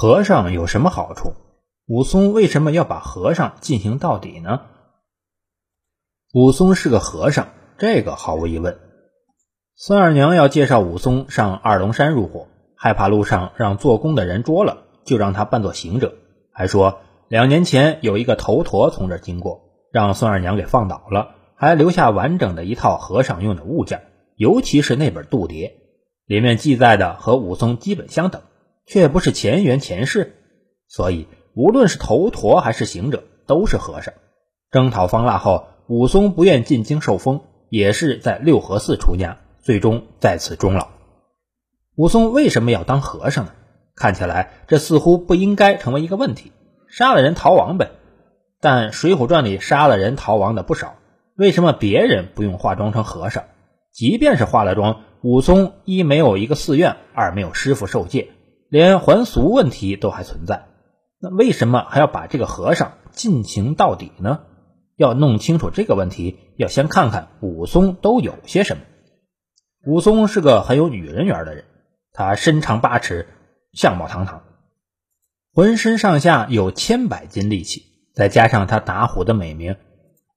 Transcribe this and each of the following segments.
和尚有什么好处？武松为什么要把和尚进行到底呢？武松是个和尚，这个毫无疑问。孙二娘要介绍武松上二龙山入伙，害怕路上让做工的人捉了，就让他扮作行者，还说两年前有一个头陀从这经过，让孙二娘给放倒了，还留下完整的一套和尚用的物件，尤其是那本度牒，里面记载的和武松基本相等，却不是前缘前世，所以无论是头陀还是行者，都是和尚。征讨方腊后，武松不愿进京受封，也是在六合寺出家。最终在此终老。武松为什么要当和尚呢？看起来这似乎不应该成为一个问题，杀了人逃亡呗。但《水浒传》里杀了人逃亡的不少，为什么别人不用化妆成和尚？即便是化了妆，武松一没有一个寺院，二没有师傅受戒，连还俗问题都还存在。那为什么还要把这个和尚进行到底呢？要弄清楚这个问题，要先看看武松都有些什么。武松是个很有女人缘的人，他身长八尺，相貌堂堂，浑身上下有千百斤力气，再加上他打虎的美名，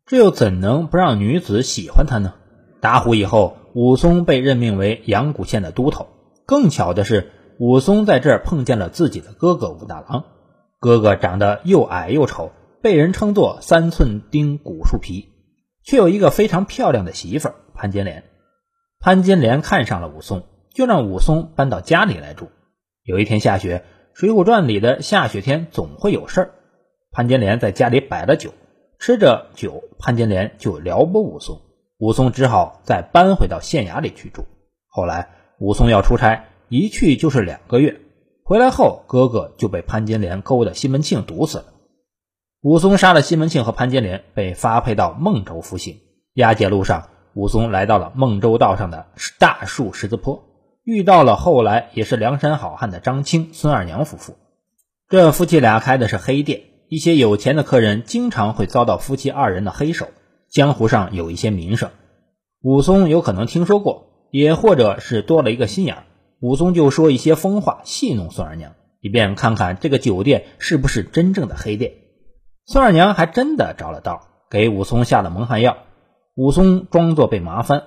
这又怎能不让女子喜欢他呢？打虎以后，武松被任命为阳谷县的都头。更巧的是，武松在这儿碰见了自己的哥哥武大郎。哥哥长得又矮又丑，被人称作三寸钉骨树皮，却有一个非常漂亮的媳妇潘金莲。潘金莲看上了武松，就让武松搬到家里来住。有一天下雪，《水浒传》里的下雪天总会有事儿。潘金莲在家里摆了酒，吃着酒，潘金莲就撩拨武松，武松只好再搬回到县衙里去住。后来武松要出差，一去就是两个月，回来后哥哥就被潘金莲勾的西门庆毒死了。武松杀了西门庆和潘金莲，被发配到孟州服刑。押解路上。武松来到了孟州道上的大树十字坡，遇到了后来也是梁山好汉的张青、孙二娘夫妇。这夫妻俩开的是黑店，一些有钱的客人经常会遭到夫妻二人的黑手，江湖上有一些名声。武松有可能听说过，也或者是多了一个心眼武松就说一些疯话戏弄孙二娘，以便看看这个酒店是不是真正的黑店。孙二娘还真的着了道，给武松下了蒙汗药。武松装作被麻翻，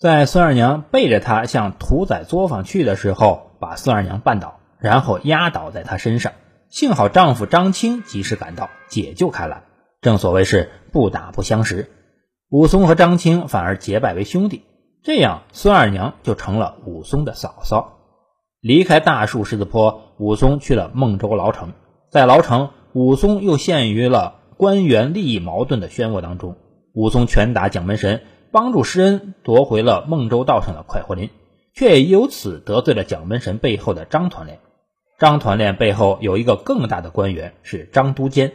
在孙二娘背着他向屠宰作坊去的时候，把孙二娘绊倒，然后压倒在他身上。幸好丈夫张青及时赶到，解救开来。正所谓是不打不相识，武松和张青反而结拜为兄弟。这样，孙二娘就成了武松的嫂嫂。离开大树狮子坡，武松去了孟州牢城。在牢城，武松又陷于了官员利益矛盾的漩涡当中。武松拳打蒋门神，帮助施恩夺回了孟州道上的快活林，却也由此得罪了蒋门神背后的张团练。张团练背后有一个更大的官员，是张都监。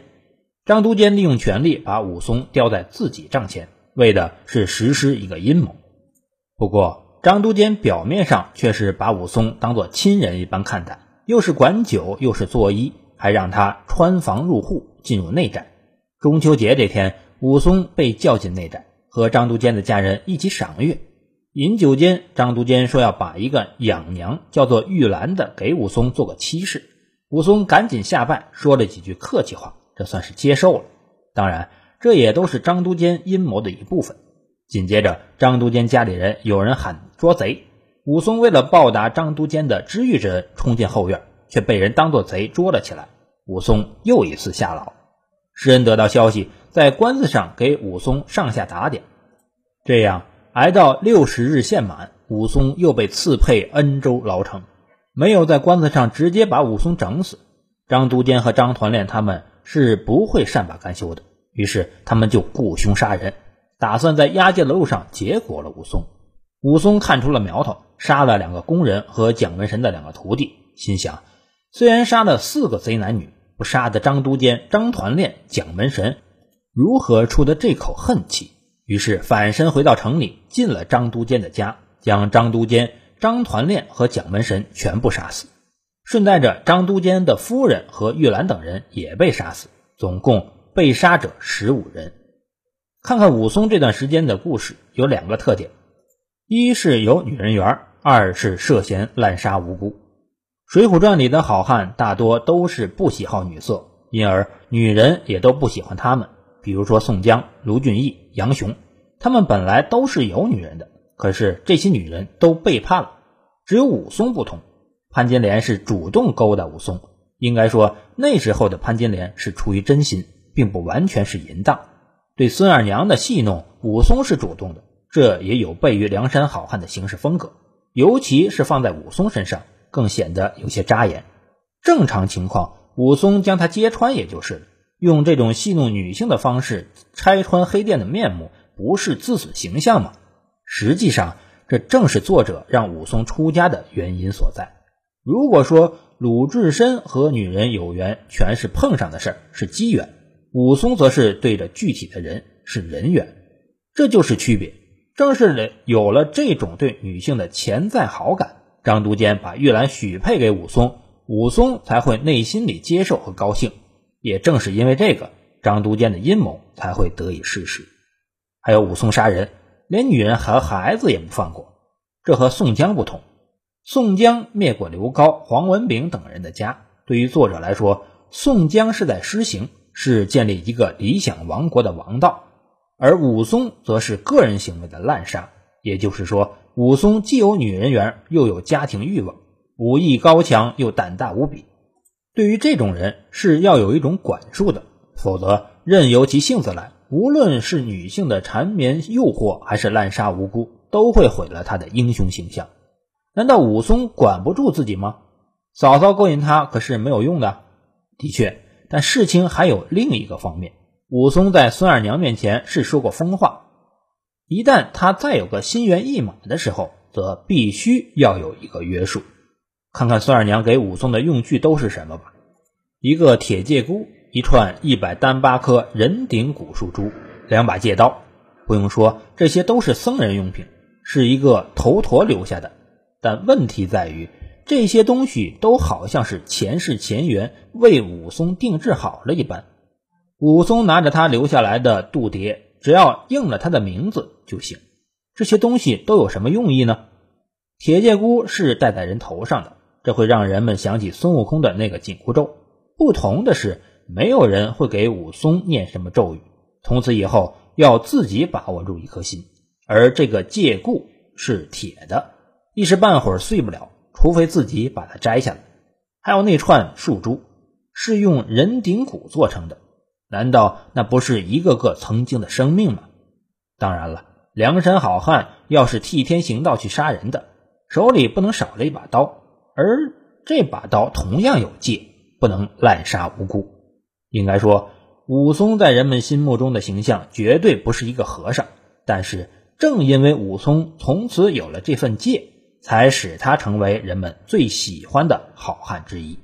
张都监利用权力把武松吊在自己帐前，为的是实施一个阴谋。不过，张都监表面上却是把武松当作亲人一般看待，又是管酒，又是作揖，还让他穿房入户，进入内宅。中秋节这天。武松被叫进内宅，和张都监的家人一起赏月。饮酒间，张都监说要把一个养娘叫做玉兰的给武松做个妻室。武松赶紧下拜，说了几句客气话，这算是接受了。当然，这也都是张都监阴谋的一部分。紧接着，张都监家里人有人喊捉贼，武松为了报答张都监的知遇之恩，冲进后院，却被人当作贼捉了起来。武松又一次下牢。施恩得到消息。在官司上给武松上下打点，这样挨到六十日限满，武松又被赐配恩州牢城。没有在官司上直接把武松整死，张都监和张团练他们是不会善罢甘休的。于是他们就雇凶杀人，打算在押解的路上结果了武松。武松看出了苗头，杀了两个工人和蒋门神的两个徒弟，心想：虽然杀了四个贼男女，不杀的张都监、张团练、蒋门神。如何出的这口恨气？于是反身回到城里，进了张都监的家，将张都监、张团练和蒋门神全部杀死，顺带着张都监的夫人和玉兰等人也被杀死，总共被杀者十五人。看看武松这段时间的故事，有两个特点：一是有女人缘，二是涉嫌滥杀无辜。水浒传》里的好汉大多都是不喜好女色，因而女人也都不喜欢他们。比如说宋江、卢俊义、杨雄，他们本来都是有女人的，可是这些女人都背叛了。只有武松不同，潘金莲是主动勾搭武松。应该说，那时候的潘金莲是出于真心，并不完全是淫荡。对孙二娘的戏弄，武松是主动的，这也有悖于梁山好汉的行事风格，尤其是放在武松身上。更显得有些扎眼。正常情况，武松将他揭穿，也就是了。用这种戏弄女性的方式拆穿黑店的面目，不是自损形象吗？实际上，这正是作者让武松出家的原因所在。如果说鲁智深和女人有缘，全是碰上的事儿，是机缘；武松则是对着具体的人，是人缘。这就是区别。正是有了这种对女性的潜在好感。张都监把玉兰许配给武松，武松才会内心里接受和高兴。也正是因为这个，张都监的阴谋才会得以实施。还有武松杀人，连女人和孩子也不放过。这和宋江不同。宋江灭过刘高、黄文炳等人的家，对于作者来说，宋江是在施行，是建立一个理想王国的王道；而武松则是个人行为的滥杀。也就是说。武松既有女人缘，又有家庭欲望，武艺高强，又胆大无比。对于这种人，是要有一种管束的，否则任由其性子来，无论是女性的缠绵诱惑，还是滥杀无辜，都会毁了他的英雄形象。难道武松管不住自己吗？嫂嫂勾引他可是没有用的。的确，但事情还有另一个方面。武松在孙二娘面前是说过疯话。一旦他再有个心猿意马的时候，则必须要有一个约束。看看孙二娘给武松的用具都是什么吧：一个铁戒箍，一串一百单八颗人顶古树珠，两把戒刀。不用说，这些都是僧人用品，是一个头陀留下的。但问题在于，这些东西都好像是前世前缘为武松定制好了一般。武松拿着他留下来的度牒。只要应了他的名字就行。这些东西都有什么用意呢？铁戒箍是戴在人头上的，这会让人们想起孙悟空的那个紧箍咒。不同的是，没有人会给武松念什么咒语。从此以后，要自己把握住一颗心。而这个戒箍是铁的，一时半会儿碎不了，除非自己把它摘下来。还有那串树珠，是用人顶骨做成的。难道那不是一个个曾经的生命吗？当然了，梁山好汉要是替天行道去杀人的，手里不能少了一把刀，而这把刀同样有戒，不能滥杀无辜。应该说，武松在人们心目中的形象绝对不是一个和尚，但是正因为武松从此有了这份戒，才使他成为人们最喜欢的好汉之一。